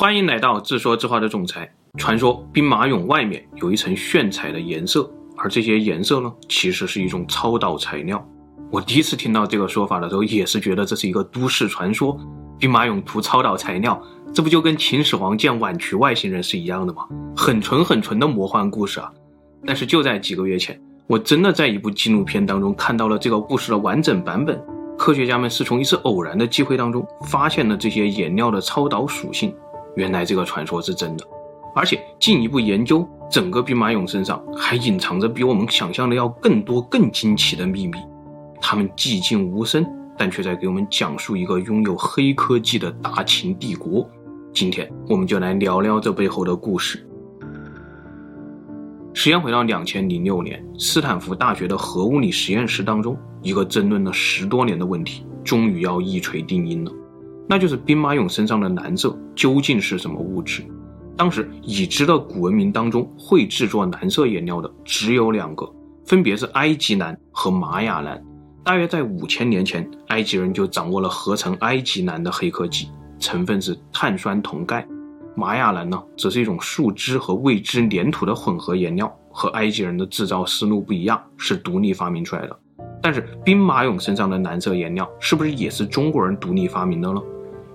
欢迎来到自说自话的总裁。传说兵马俑外面有一层炫彩的颜色，而这些颜色呢，其实是一种超导材料。我第一次听到这个说法的时候，也是觉得这是一个都市传说。兵马俑涂超导材料，这不就跟秦始皇见晚渠外星人是一样的吗？很纯很纯的魔幻故事啊！但是就在几个月前，我真的在一部纪录片当中看到了这个故事的完整版本。科学家们是从一次偶然的机会当中发现了这些颜料的超导属性。原来这个传说是真的，而且进一步研究，整个兵马俑身上还隐藏着比我们想象的要更多、更惊奇的秘密。他们寂静无声，但却在给我们讲述一个拥有黑科技的大秦帝国。今天，我们就来聊聊这背后的故事。时间回到两千零六年，斯坦福大学的核物理实验室当中，一个争论了十多年的问题，终于要一锤定音了。那就是兵马俑身上的蓝色究竟是什么物质？当时已知的古文明当中会制作蓝色颜料的只有两个，分别是埃及蓝和玛雅蓝。大约在五千年前，埃及人就掌握了合成埃及蓝的黑科技，成分是碳酸铜钙。玛雅蓝呢，则是一种树脂和未知粘土的混合颜料，和埃及人的制造思路不一样，是独立发明出来的。但是兵马俑身上的蓝色颜料，是不是也是中国人独立发明的呢？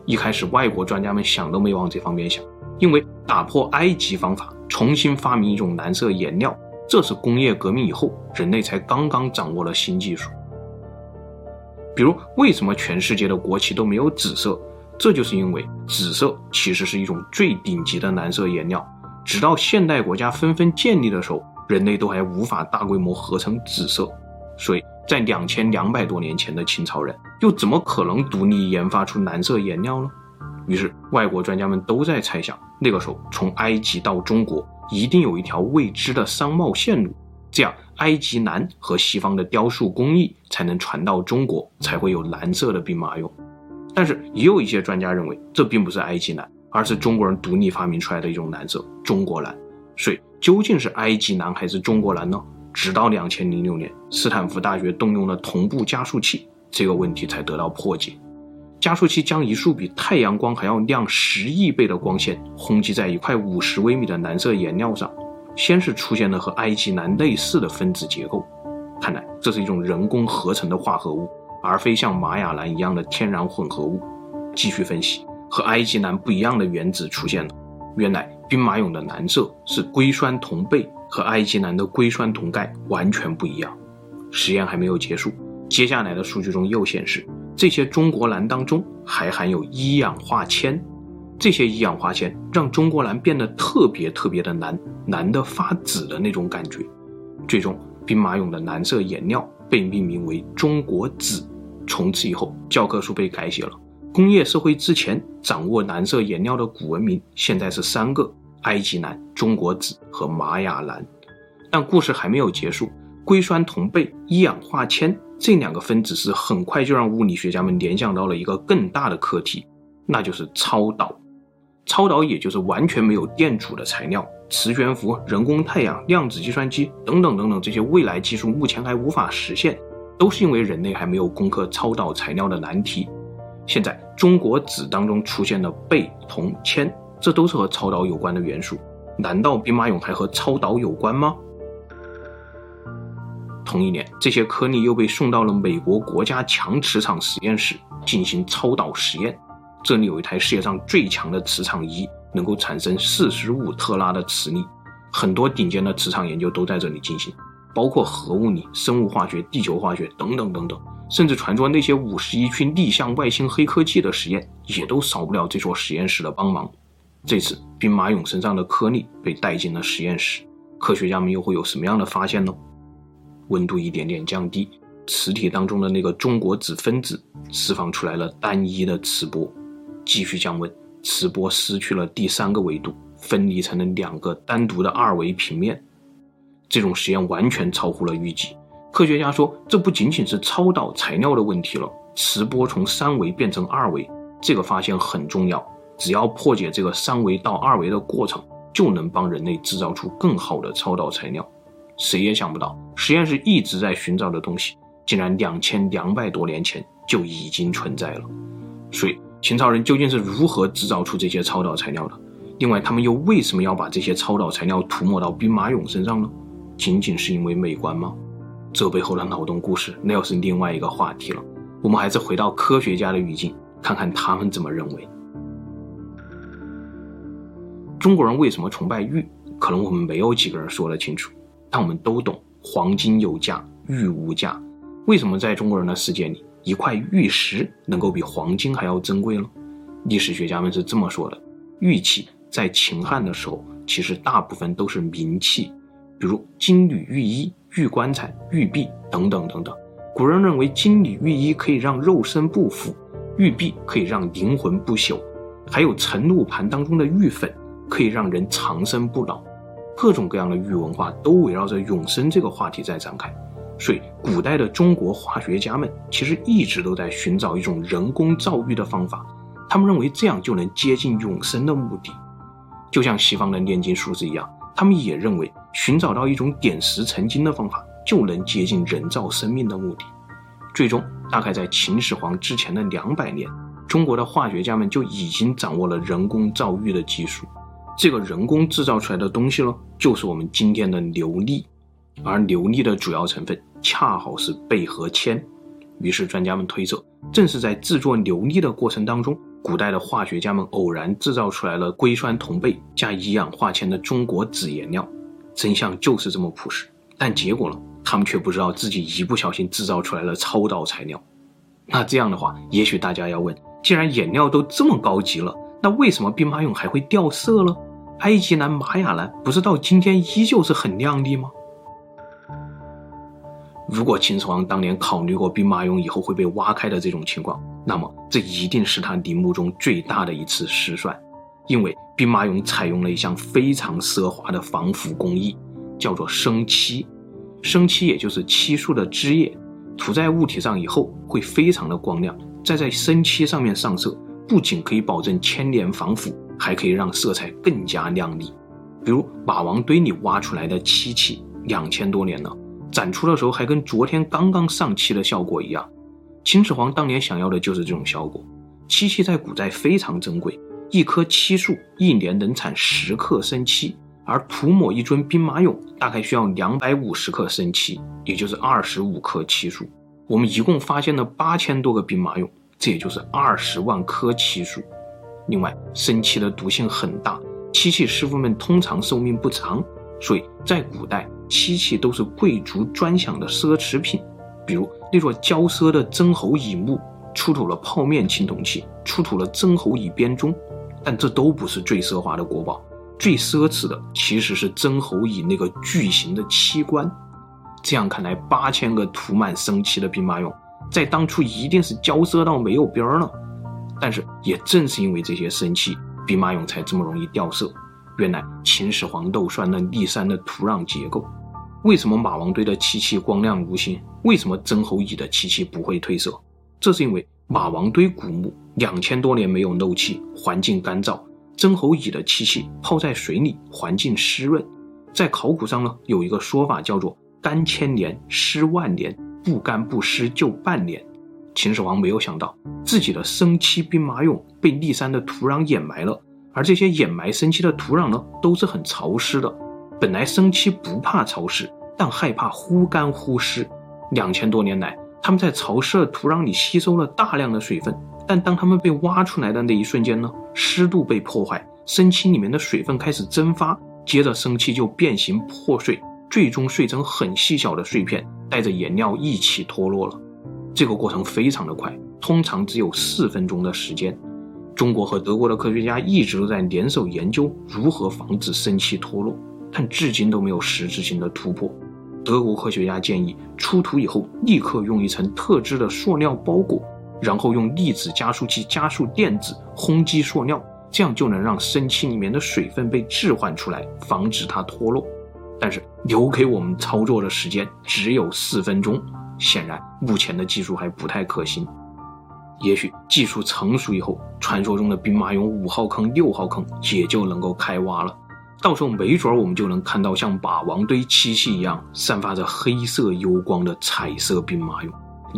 一开始，外国专家们想都没往这方面想，因为打破埃及方法，重新发明一种蓝色颜料，这是工业革命以后人类才刚刚掌握了新技术。比如，为什么全世界的国旗都没有紫色？这就是因为紫色其实是一种最顶级的蓝色颜料，直到现代国家纷纷建立的时候，人类都还无法大规模合成紫色，所以。在两千两百多年前的秦朝人，又怎么可能独立研发出蓝色颜料呢？于是，外国专家们都在猜想，那个时候从埃及到中国，一定有一条未知的商贸线路，这样埃及蓝和西方的雕塑工艺才能传到中国，才会有蓝色的兵马俑。但是，也有一些专家认为，这并不是埃及蓝，而是中国人独立发明出来的一种蓝色——中国蓝。所以，究竟是埃及蓝还是中国蓝呢？直到两千零六年，斯坦福大学动用了同步加速器，这个问题才得到破解。加速器将一束比太阳光还要亮十亿倍的光线轰击在一块五十微米的蓝色颜料上，先是出现了和埃及蓝类似的分子结构，看来这是一种人工合成的化合物，而非像玛雅蓝一样的天然混合物。继续分析，和埃及蓝不一样的原子出现了，原来兵马俑的蓝色是硅酸铜钡。和埃及蓝的硅酸铜钙完全不一样。实验还没有结束，接下来的数据中又显示，这些中国蓝当中还含有一氧化铅。这些一氧化铅让中国蓝变得特别特别的蓝，蓝得发紫的那种感觉。最终，兵马俑的蓝色颜料被命名为中国紫。从此以后，教科书被改写了。工业社会之前掌握蓝色颜料的古文明，现在是三个。埃及蓝、中国紫和玛雅蓝，但故事还没有结束。硅酸铜钡、一氧化铅这两个分子式很快就让物理学家们联想到了一个更大的课题，那就是超导。超导也就是完全没有电阻的材料，磁悬浮、人工太阳、量子计算机等等等等这些未来技术目前还无法实现，都是因为人类还没有攻克超导材料的难题。现在中国纸当中出现了钡、铜、铅。这都是和超导有关的元素，难道兵马俑还和超导有关吗？同一年，这些颗粒又被送到了美国国家强磁场实验室进行超导实验。这里有一台世界上最强的磁场仪，能够产生四十五特拉的磁力。很多顶尖的磁场研究都在这里进行，包括核物理、生物化学、地球化学等等等等，甚至传说那些五十一区逆向外星黑科技的实验，也都少不了这所实验室的帮忙。这次兵马俑身上的颗粒被带进了实验室，科学家们又会有什么样的发现呢？温度一点点降低，磁体当中的那个中国子分子释放出来了单一的磁波，继续降温，磁波失去了第三个维度，分离成了两个单独的二维平面。这种实验完全超乎了预计，科学家说这不仅仅是超导材料的问题了，磁波从三维变成二维，这个发现很重要。只要破解这个三维到二维的过程，就能帮人类制造出更好的超导材料。谁也想不到，实验室一直在寻找的东西，竟然两千两百多年前就已经存在了。所以，秦朝人究竟是如何制造出这些超导材料的？另外，他们又为什么要把这些超导材料涂抹到兵马俑身上呢？仅仅是因为美观吗？这背后的脑洞故事，那又是另外一个话题了。我们还是回到科学家的语境，看看他们怎么认为。中国人为什么崇拜玉？可能我们没有几个人说得清楚，但我们都懂“黄金有价，玉无价”。为什么在中国人的世界里，一块玉石能够比黄金还要珍贵呢？历史学家们是这么说的：玉器在秦汉的时候，其实大部分都是名器，比如金缕玉衣、玉棺材、玉璧等等等等。古人认为金缕玉衣可以让肉身不腐，玉璧可以让灵魂不朽，还有晨露盘当中的玉粉可以让人长生不老。各种各样的玉文化都围绕着永生这个话题在展开。所以，古代的中国化学家们其实一直都在寻找一种人工造玉的方法，他们认为这样就能接近永生的目的。就像西方的炼金术士一样，他们也认为寻找到一种点石成金的方法，就能接近人造生命的目的。最终，大概在秦始皇之前的两百年，中国的化学家们就已经掌握了人工造玉的技术。这个人工制造出来的东西呢，就是我们今天的琉璃。而琉璃的主要成分恰好是钡和铅，于是专家们推测，正是在制作琉璃的过程当中，古代的化学家们偶然制造出来了硅酸铜钡加一氧化铅的中国紫颜料。真相就是这么朴实，但结果呢，他们却不知道自己一不小心制造出来了超导材料。那这样的话，也许大家要问：既然颜料都这么高级了，那为什么兵马俑还会掉色呢？埃及蓝、玛雅蓝不是到今天依旧是很亮丽吗？如果秦始皇当年考虑过兵马俑以后会被挖开的这种情况，那么这一定是他陵墓中最大的一次失算。因为兵马俑采用了一项非常奢华的防腐工艺，叫做生漆。生漆也就是漆树的枝叶，涂在物体上以后会非常的光亮。再在生漆上面上色，不仅可以保证千年防腐，还可以让色彩更加亮丽。比如马王堆里挖出来的漆器，两千多年了。展出的时候还跟昨天刚刚上漆的效果一样，秦始皇当年想要的就是这种效果。漆器在古代非常珍贵，一棵漆树一年能产十克生漆，而涂抹一尊兵马俑大概需要两百五十克生漆，也就是二十五克漆树。我们一共发现了八千多个兵马俑，这也就是二十万棵漆树。另外，生漆的毒性很大，漆器师傅们通常寿命不长，所以在古代。漆器都是贵族专享的奢侈品，比如那座焦奢的曾侯乙墓出土了泡面青铜器，出土了曾侯乙编钟，但这都不是最奢华的国宝，最奢侈的其实是曾侯乙那个巨型的漆棺。这样看来，八千个涂满生漆的兵马俑，在当初一定是焦色到没有边儿了。但是也正是因为这些生漆，兵马俑才这么容易掉色。原来秦始皇漏算了骊山的土壤结构。为什么马王堆的漆器光亮如新？为什么曾侯乙的漆器不会褪色？这是因为马王堆古墓两千多年没有漏气，环境干燥；曾侯乙的漆器泡在水里，环境湿润。在考古上呢，有一个说法叫做“干千年，湿万年，不干不湿就半年”。秦始皇没有想到自己的生漆兵马俑被骊山的土壤掩埋了，而这些掩埋生漆的土壤呢，都是很潮湿的。本来生漆不怕潮湿，但害怕忽干忽湿。两千多年来，他们在潮湿的土壤里吸收了大量的水分，但当他们被挖出来的那一瞬间呢，湿度被破坏，生漆里面的水分开始蒸发，接着生漆就变形破碎，最终碎成很细小的碎片，带着颜料一起脱落了。这个过程非常的快，通常只有四分钟的时间。中国和德国的科学家一直都在联手研究如何防止生漆脱落。但至今都没有实质性的突破。德国科学家建议，出土以后立刻用一层特制的塑料包裹，然后用粒子加速器加速电子轰击塑料，这样就能让生漆里面的水分被置换出来，防止它脱落。但是留给我们操作的时间只有四分钟，显然目前的技术还不太可行。也许技术成熟以后，传说中的兵马俑五号坑、六号坑也就能够开挖了。到时候没准我们就能看到像霸王堆漆器一样散发着黑色幽光的彩色兵马俑，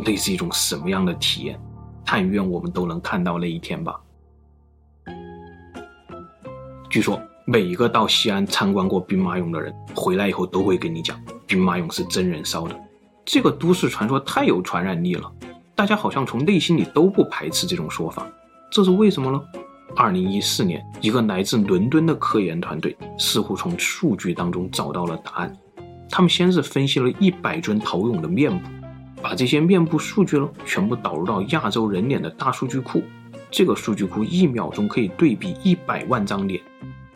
那是一种什么样的体验？但愿我们都能看到那一天吧。据说每一个到西安参观过兵马俑的人，回来以后都会跟你讲，兵马俑是真人烧的。这个都市传说太有传染力了，大家好像从内心里都不排斥这种说法，这是为什么呢？二零一四年，一个来自伦敦的科研团队似乎从数据当中找到了答案。他们先是分析了一百尊陶俑的面部，把这些面部数据呢全部导入到亚洲人脸的大数据库。这个数据库一秒钟可以对比一百万张脸。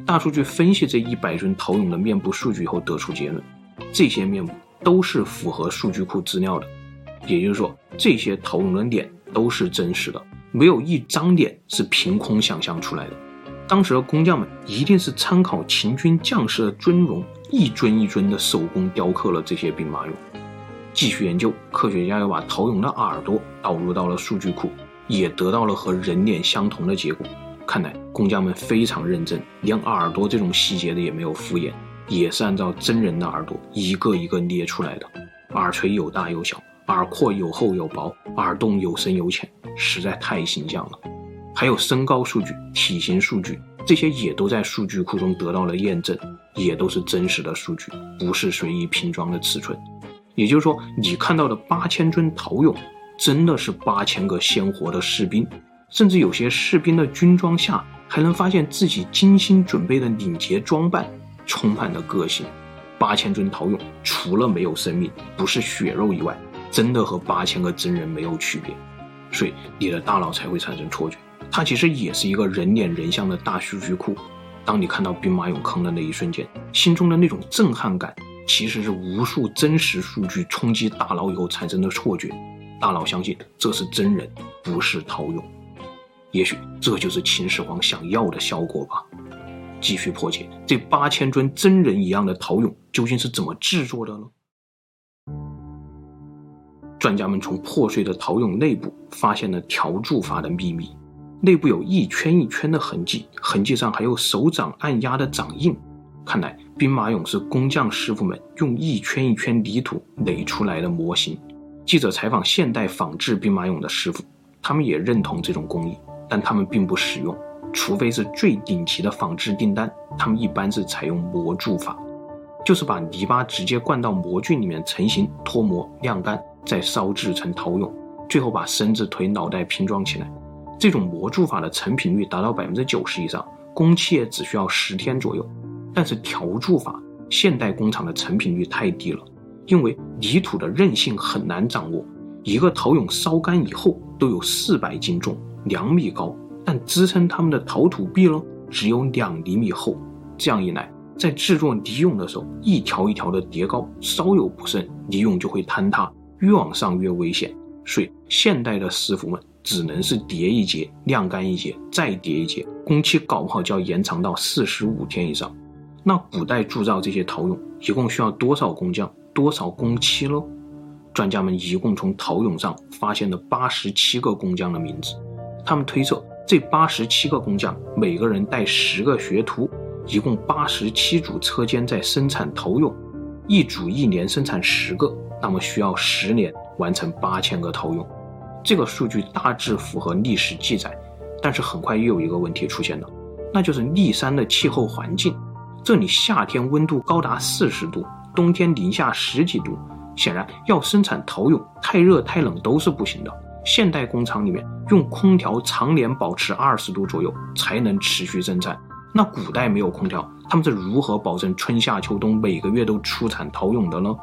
大数据分析这一百尊陶俑的面部数据以后，得出结论：这些面部都是符合数据库资料的。也就是说，这些陶俑的脸都是真实的。没有一张脸是凭空想象出来的。当时的工匠们一定是参考秦军将士的尊容，一尊一尊的手工雕刻了这些兵马俑。继续研究，科学家又把陶俑的耳朵导入到了数据库，也得到了和人脸相同的结果。看来工匠们非常认真，连耳朵这种细节的也没有敷衍，也是按照真人的耳朵一个一个捏出来的。耳垂有大有小。耳廓有厚有薄，耳洞有深有浅，实在太形象了。还有身高数据、体型数据，这些也都在数据库中得到了验证，也都是真实的数据，不是随意拼装的尺寸。也就是说，你看到的八千尊陶俑，真的是八千个鲜活的士兵，甚至有些士兵的军装下还能发现自己精心准备的领结装扮，充满了个性。八千尊陶俑除了没有生命，不是血肉以外，真的和八千个真人没有区别，所以你的大脑才会产生错觉。它其实也是一个人脸人像的大数据库。当你看到兵马俑坑的那一瞬间，心中的那种震撼感，其实是无数真实数据冲击大脑以后产生的错觉。大脑相信这是真人，不是陶俑。也许这就是秦始皇想要的效果吧。继续破解，这八千尊真人一样的陶俑究竟是怎么制作的呢？专家们从破碎的陶俑内部发现了条铸法的秘密，内部有一圈一圈的痕迹，痕迹上还有手掌按压的掌印。看来兵马俑是工匠师傅们用一圈一圈泥土垒出来的模型。记者采访现代仿制兵马俑的师傅，他们也认同这种工艺，但他们并不使用，除非是最顶级的仿制订单，他们一般是采用模铸法，就是把泥巴直接灌到模具里面成型、脱模、晾干。再烧制成陶俑，最后把身子、腿、脑袋拼装起来。这种模铸法的成品率达到百分之九十以上，工期也只需要十天左右。但是条铸法，现代工厂的成品率太低了，因为泥土的韧性很难掌握。一个陶俑烧干以后都有四百斤重，两米高，但支撑它们的陶土壁呢，只有两厘米厚。这样一来，在制作泥俑的时候，一条一条的叠高，稍有不慎，泥俑就会坍塌。越往上越危险，所以现代的师傅们只能是叠一节，晾干一节，再叠一节，工期搞不好就要延长到四十五天以上。那古代铸造这些陶俑一共需要多少工匠，多少工期呢？专家们一共从陶俑上发现了八十七个工匠的名字，他们推测这八十七个工匠每个人带十个学徒，一共八十七组车间在生产陶俑，一组一年生产十个。那么需要十年完成八千个陶俑，这个数据大致符合历史记载，但是很快又有一个问题出现了，那就是历山的气候环境，这里夏天温度高达四十度，冬天零下十几度，显然要生产陶俑，太热太冷都是不行的。现代工厂里面用空调常年保持二十度左右才能持续生产，那古代没有空调，他们是如何保证春夏秋冬每个月都出产陶俑的呢？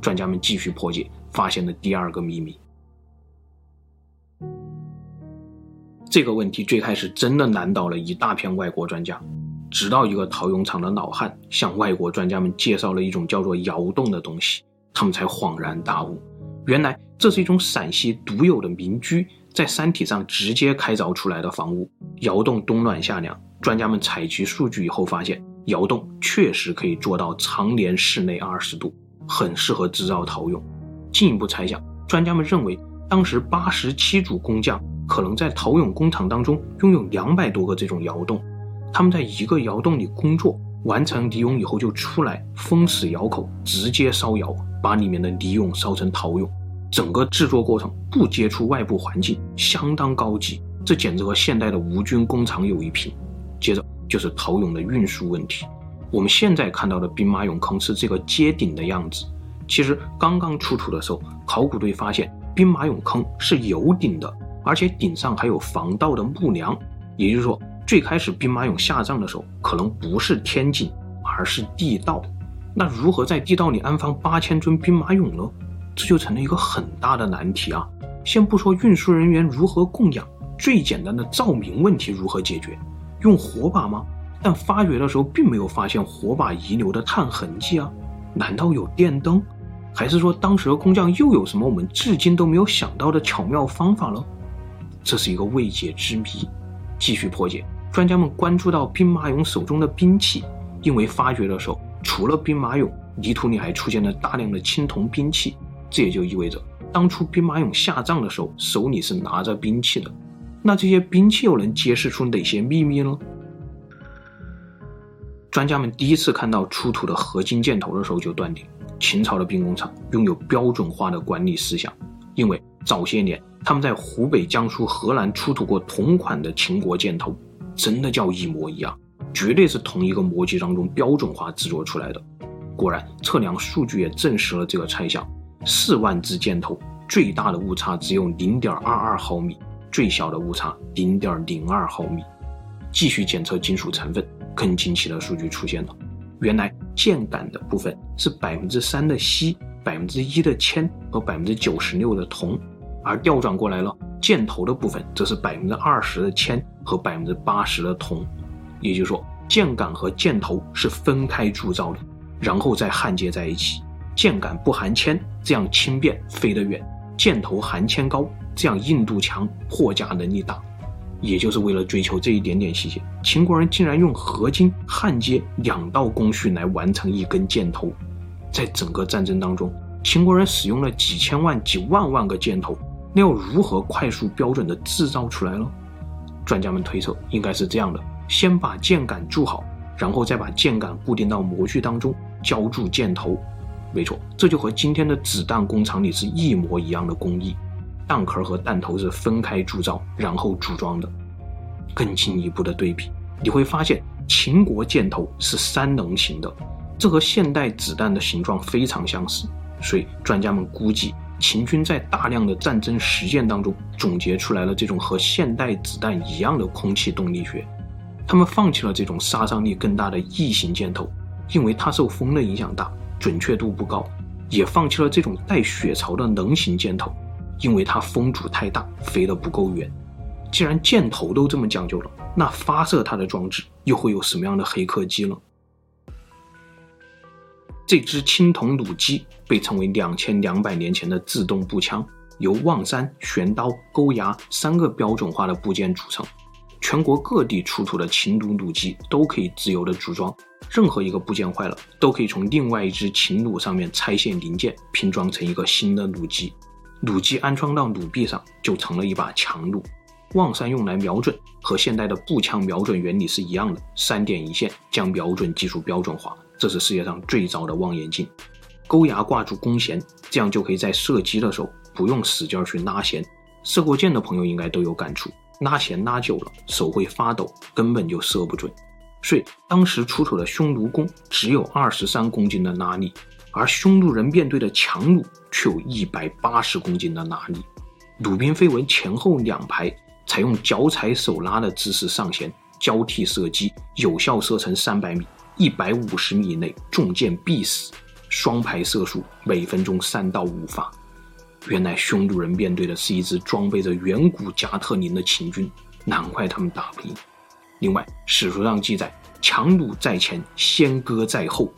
专家们继续破解，发现了第二个秘密。这个问题最开始真的难倒了一大片外国专家，直到一个陶俑厂的老汉向外国专家们介绍了一种叫做窑洞的东西，他们才恍然大悟，原来这是一种陕西独有的民居在山体上直接开凿出来的房屋。窑洞冬暖夏凉，专家们采集数据以后发现，窑洞确实可以做到常年室内二十度。很适合制造陶俑。进一步猜想，专家们认为，当时八十七组工匠可能在陶俑工厂当中拥有两百多个这种窑洞。他们在一个窑洞里工作，完成泥俑以后就出来，封死窑口，直接烧窑，把里面的泥俑烧成陶俑。整个制作过程不接触外部环境，相当高级。这简直和现代的无菌工厂有一拼。接着。就是陶俑的运输问题。我们现在看到的兵马俑坑是这个接顶的样子，其实刚刚出土的时候，考古队发现兵马俑坑是有顶的，而且顶上还有防盗的木梁，也就是说，最开始兵马俑下葬的时候，可能不是天井，而是地道。那如何在地道里安放八千尊兵马俑呢？这就成了一个很大的难题啊！先不说运输人员如何供养，最简单的照明问题如何解决？用火把吗？但发掘的时候并没有发现火把遗留的碳痕迹啊！难道有电灯？还是说当时的工匠又有什么我们至今都没有想到的巧妙方法呢？这是一个未解之谜。继续破解，专家们关注到兵马俑手中的兵器，因为发掘的时候，除了兵马俑，泥土里还出现了大量的青铜兵器。这也就意味着，当初兵马俑下葬的时候，手里是拿着兵器的。那这些兵器又能揭示出哪些秘密呢？专家们第一次看到出土的合金箭头的时候，就断定秦朝的兵工厂拥有标准化的管理思想，因为早些年他们在湖北、江苏、河南出土过同款的秦国箭头，真的叫一模一样，绝对是同一个模具当中标准化制作出来的。果然，测量数据也证实了这个猜想。四万支箭头，最大的误差只有零点二二毫米，最小的误差零点零二毫米。继续检测金属成分，更惊奇的数据出现了。原来箭杆的部分是百分之三的锡，百分之一的铅和百分之九十六的铜，而调转过来了，箭头的部分则是百分之二十的铅和百分之八十的铜。也就是说，箭杆和箭头是分开铸造的，然后再焊接在一起。箭杆不含铅，这样轻便飞得远；箭头含铅高，这样硬度强，破甲能力大。也就是为了追求这一点点细节，秦国人竟然用合金焊接两道工序来完成一根箭头。在整个战争当中，秦国人使用了几千万、几万万个箭头，那要如何快速标准的制造出来呢？专家们推测，应该是这样的：先把箭杆铸好，然后再把箭杆固定到模具当中，浇筑箭头。没错，这就和今天的子弹工厂里是一模一样的工艺，弹壳和弹头是分开铸造，然后组装的。更进一步的对比，你会发现秦国箭头是三棱形的，这和现代子弹的形状非常相似。所以专家们估计，秦军在大量的战争实践当中总结出来了这种和现代子弹一样的空气动力学。他们放弃了这种杀伤力更大的异形箭头，因为它受风的影响大。准确度不高，也放弃了这种带血槽的棱形箭头，因为它风阻太大，飞得不够远。既然箭头都这么讲究了，那发射它的装置又会有什么样的黑科技呢？这支青铜弩机被称为两千两百年前的自动步枪，由望山、旋刀、钩牙三个标准化的部件组成。全国各地出土的秦弩弩机都可以自由的组装。任何一个部件坏了，都可以从另外一只秦弩上面拆卸零件，拼装成一个新的弩机。弩机安装到弩臂上，就成了一把强弩。望山用来瞄准，和现代的步枪瞄准原理是一样的，三点一线将瞄准技术标准化，这是世界上最早的望远镜。钩牙挂住弓弦，这样就可以在射击的时候不用使劲去拉弦。射过箭的朋友应该都有感触，拉弦拉久了，手会发抖，根本就射不准。所以当时出土的匈奴弓只有二十三公斤的拉力，而匈奴人面对的强弩却有一百八十公斤的拉力。弩兵飞为前后两排，采用脚踩手拉的姿势上弦，交替射击，有效射程三百米，一百五十米以内中箭必死。双排射速每分钟三到五发。原来匈奴人面对的是一支装备着远古加特林的秦军，难怪他们打不赢。另外，史书上记载，强弩在前，先戈在后。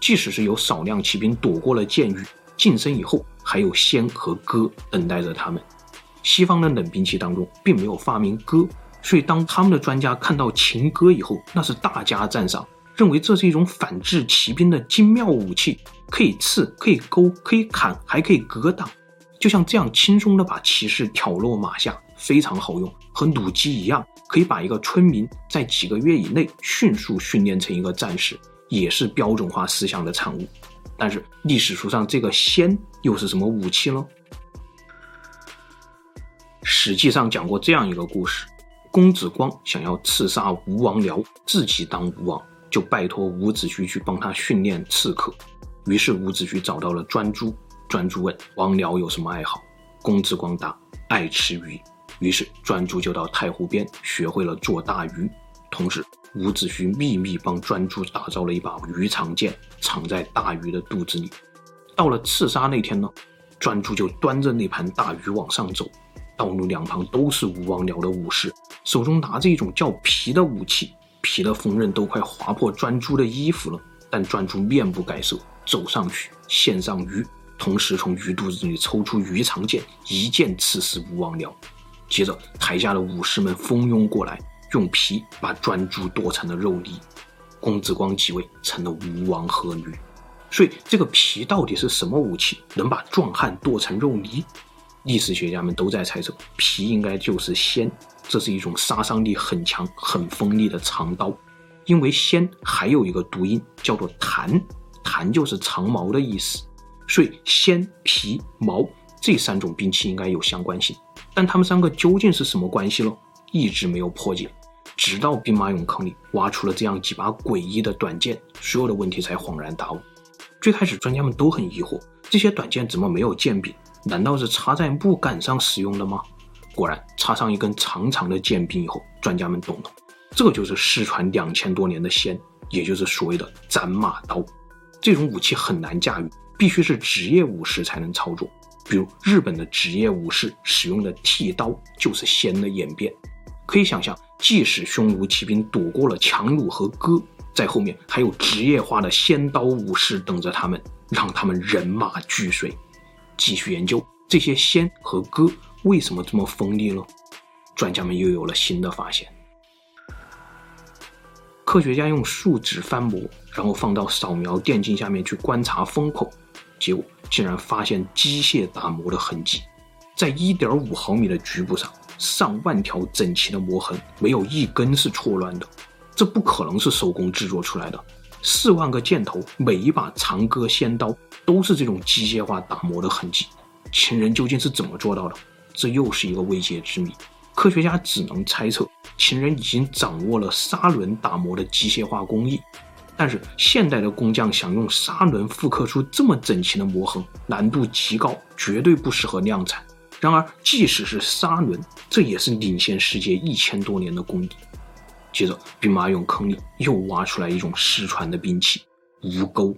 即使是有少量骑兵躲过了箭雨，近身以后，还有先和戈等待着他们。西方的冷兵器当中并没有发明戈，所以当他们的专家看到秦戈以后，那是大加赞赏，认为这是一种反制骑兵的精妙武器，可以刺，可以勾，可以砍，还可以格挡，就像这样轻松的把骑士挑落马下，非常好用，和弩机一样。可以把一个村民在几个月以内迅速训练成一个战士，也是标准化思想的产物。但是历史书上这个先又是什么武器呢？史记上讲过这样一个故事：公子光想要刺杀吴王僚，自己当吴王，就拜托伍子胥去帮他训练刺客。于是伍子胥找到了专诸，专诸问王僚有什么爱好，公子光答爱吃鱼。于是专诸就到太湖边学会了做大鱼，同时伍子胥秘密帮专诸打造了一把鱼肠剑，藏在大鱼的肚子里。到了刺杀那天呢，专诸就端着那盘大鱼往上走，道路两旁都是吴王僚的武士，手中拿着一种叫皮的武器，皮的锋刃都快划破专诸的衣服了。但专诸面不改色，走上去献上鱼，同时从鱼肚子里抽出鱼肠剑，一剑刺死吴王僚。接着，台下的武士们蜂拥过来，用皮把专诸剁成了肉泥。公子光即位，成了吴王阖闾。所以，这个皮到底是什么武器，能把壮汉剁成肉泥？历史学家们都在猜测，皮应该就是鉎，这是一种杀伤力很强、很锋利的长刀。因为鉎还有一个读音叫做弹，弹就是长矛的意思。所以，鉎、皮、毛这三种兵器应该有相关性。但他们三个究竟是什么关系呢？一直没有破解，直到兵马俑坑里挖出了这样几把诡异的短剑，所有的问题才恍然大悟。最开始专家们都很疑惑，这些短剑怎么没有剑柄？难道是插在木杆上使用的吗？果然，插上一根长长的剑柄以后，专家们懂了，这就是失传两千多年的仙，也就是所谓的斩马刀。这种武器很难驾驭，必须是职业武士才能操作。比如日本的职业武士使用的剃刀就是仙的演变，可以想象，即使匈奴骑兵躲过了强弩和戈，在后面还有职业化的仙刀武士等着他们，让他们人马俱碎。继续研究这些仙和戈为什么这么锋利呢？专家们又有了新的发现。科学家用树脂翻模，然后放到扫描电镜下面去观察风口，结果。竟然发现机械打磨的痕迹，在一点五毫米的局部上，上万条整齐的磨痕，没有一根是错乱的。这不可能是手工制作出来的。四万个箭头，每一把长戈仙刀都是这种机械化打磨的痕迹。秦人究竟是怎么做到的？这又是一个未解之谜。科学家只能猜测，秦人已经掌握了砂轮打磨的机械化工艺。但是现代的工匠想用砂轮复刻出这么整齐的磨痕，难度极高，绝对不适合量产。然而，即使是砂轮，这也是领先世界一千多年的功底。接着，兵马俑坑里又挖出来一种失传的兵器——吴钩。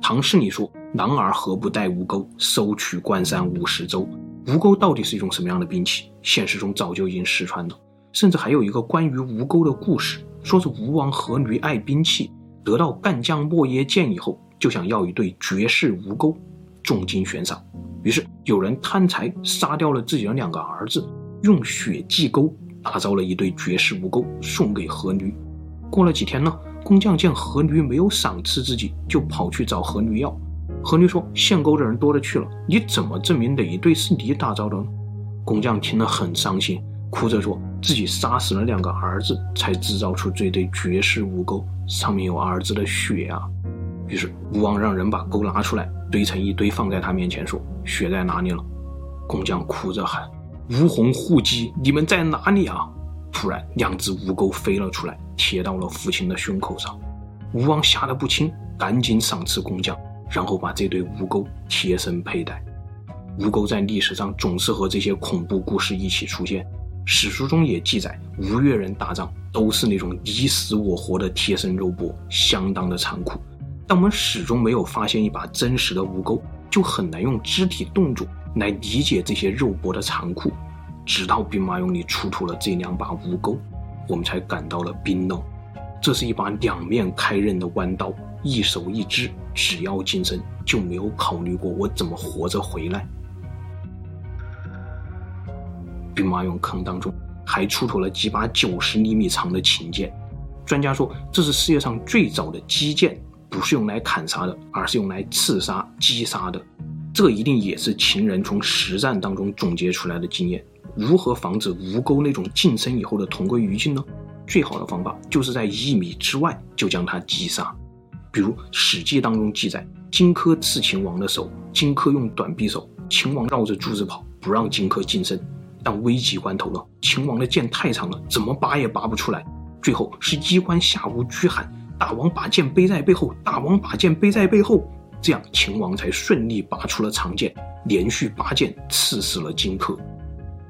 唐诗里说：“男儿何不带吴钩，收取关山五十州。”吴钩到底是一种什么样的兵器？现实中早就已经失传了。甚至还有一个关于吴钩的故事，说是吴王阖闾爱兵器，得到干将莫邪剑以后，就想要一对绝世吴钩，重金悬赏。于是有人贪财杀掉了自己的两个儿子，用血祭钩，打造了一对绝世吴钩，送给阖闾。过了几天呢，工匠见阖闾没有赏赐自己，就跑去找阖闾要。阖闾说：“献钩的人多了去了，你怎么证明哪一对是你打造的呢？”工匠听了很伤心。哭着说自己杀死了两个儿子，才制造出这对绝世吴钩，上面有儿子的血啊！于是吴王让人把钩拿出来，堆成一堆放在他面前，说：“血在哪里了？”工匠哭着喊：“吴鸿、护击，你们在哪里啊？”突然，两只吴钩飞了出来，贴到了父亲的胸口上。吴王吓得不轻，赶紧赏赐工匠，然后把这对吴钩贴身佩戴。吴钩在历史上总是和这些恐怖故事一起出现。史书中也记载，吴越人打仗都是那种你死我活的贴身肉搏，相当的残酷。但我们始终没有发现一把真实的吴钩，就很难用肢体动作来理解这些肉搏的残酷。直到兵马俑里出土了这两把吴钩，我们才感到了冰冷。这是一把两面开刃的弯刀，一手一支，只要近身，就没有考虑过我怎么活着回来。兵马俑坑当中还出土了几把九十厘米长的琴剑，专家说这是世界上最早的击剑，不是用来砍杀的，而是用来刺杀击杀的。这一定也是秦人从实战当中总结出来的经验。如何防止吴钩那种近身以后的同归于尽呢？最好的方法就是在一米之外就将它击杀。比如《史记》当中记载，荆轲刺秦王的时候，荆轲用短匕首，秦王绕着柱子跑，不让荆轲近身。但危急关头呢，秦王的剑太长了，怎么拔也拔不出来。最后是衣冠下无拘喊：“大王把剑背在背后，大王把剑背在背后。”这样秦王才顺利拔出了长剑，连续拔剑刺死了荆轲。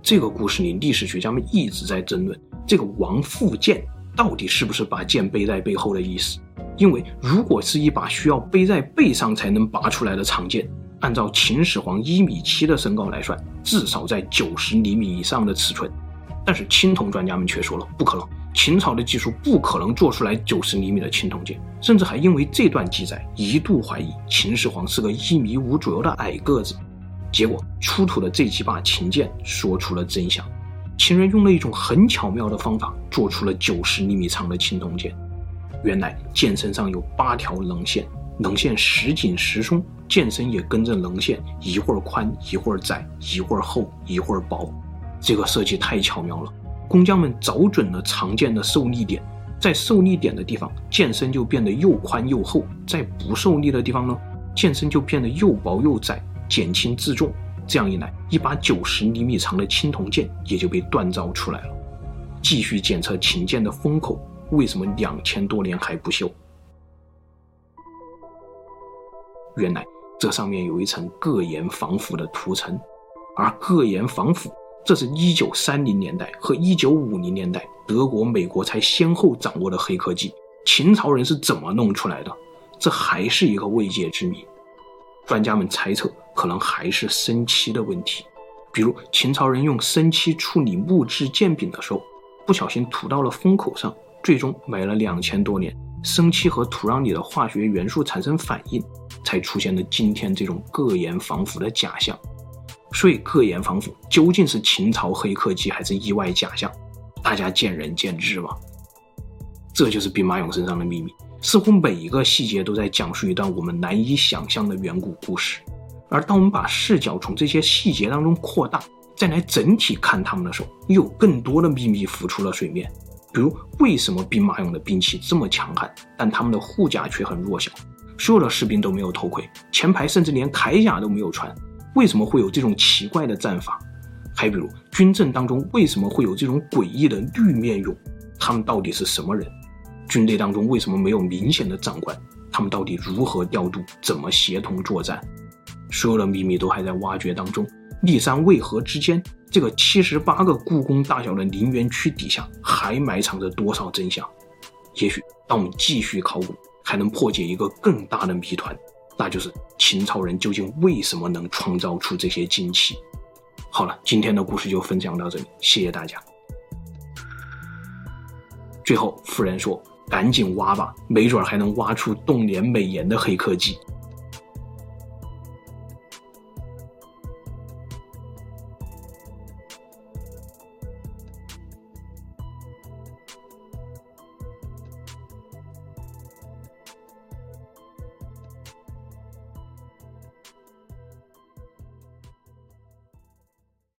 这个故事里，历史学家们一直在争论这个“王负剑”到底是不是把剑背在背后的意思。因为如果是一把需要背在背上才能拔出来的长剑，按照秦始皇一米七的身高来算，至少在九十厘米以上的尺寸。但是青铜专家们却说了，不可能，秦朝的技术不可能做出来九十厘米的青铜剑，甚至还因为这段记载一度怀疑秦始皇是个一米五左右的矮个子。结果出土的这几把秦剑说出了真相，秦人用了一种很巧妙的方法做出了九十厘米长的青铜剑。原来剑身上有八条棱线，棱线时紧时松。剑身也跟着棱线，一会儿宽，一会儿窄，一会儿厚，一会儿薄，这个设计太巧妙了。工匠们找准了长剑的受力点，在受力点的地方，剑身就变得又宽又厚；在不受力的地方呢，剑身就变得又薄又窄，减轻自重。这样一来，一把九十厘米长的青铜剑也就被锻造出来了。继续检测秦剑的封口，为什么两千多年还不锈？原来。这上面有一层铬盐防腐的涂层，而铬盐防腐，这是一九三零年代和一九五零年代德国、美国才先后掌握的黑科技。秦朝人是怎么弄出来的？这还是一个未解之谜。专家们猜测，可能还是生漆的问题。比如，秦朝人用生漆处理木质剑柄的时候，不小心涂到了封口上，最终埋了两千多年，生漆和土壤里的化学元素产生反应。才出现了今天这种铬盐防腐的假象，所以铬盐防腐究竟是秦朝黑科技还是意外假象？大家见仁见智吧。这就是兵马俑身上的秘密，似乎每一个细节都在讲述一段我们难以想象的远古故事。而当我们把视角从这些细节当中扩大，再来整体看它们的时候，又有更多的秘密浮出了水面。比如，为什么兵马俑的兵器这么强悍，但他们的护甲却很弱小？所有的士兵都没有头盔，前排甚至连铠甲都没有穿，为什么会有这种奇怪的战法？还比如军阵当中为什么会有这种诡异的绿面俑？他们到底是什么人？军队当中为什么没有明显的长官？他们到底如何调度？怎么协同作战？所有的秘密都还在挖掘当中。骊山渭河之间，这个七十八个故宫大小的陵园区底下，还埋藏着多少真相？也许当我们继续考古。还能破解一个更大的谜团，那就是秦朝人究竟为什么能创造出这些金器？好了，今天的故事就分享到这里，谢谢大家。最后，夫人说：“赶紧挖吧，没准还能挖出冻莲美颜的黑科技。”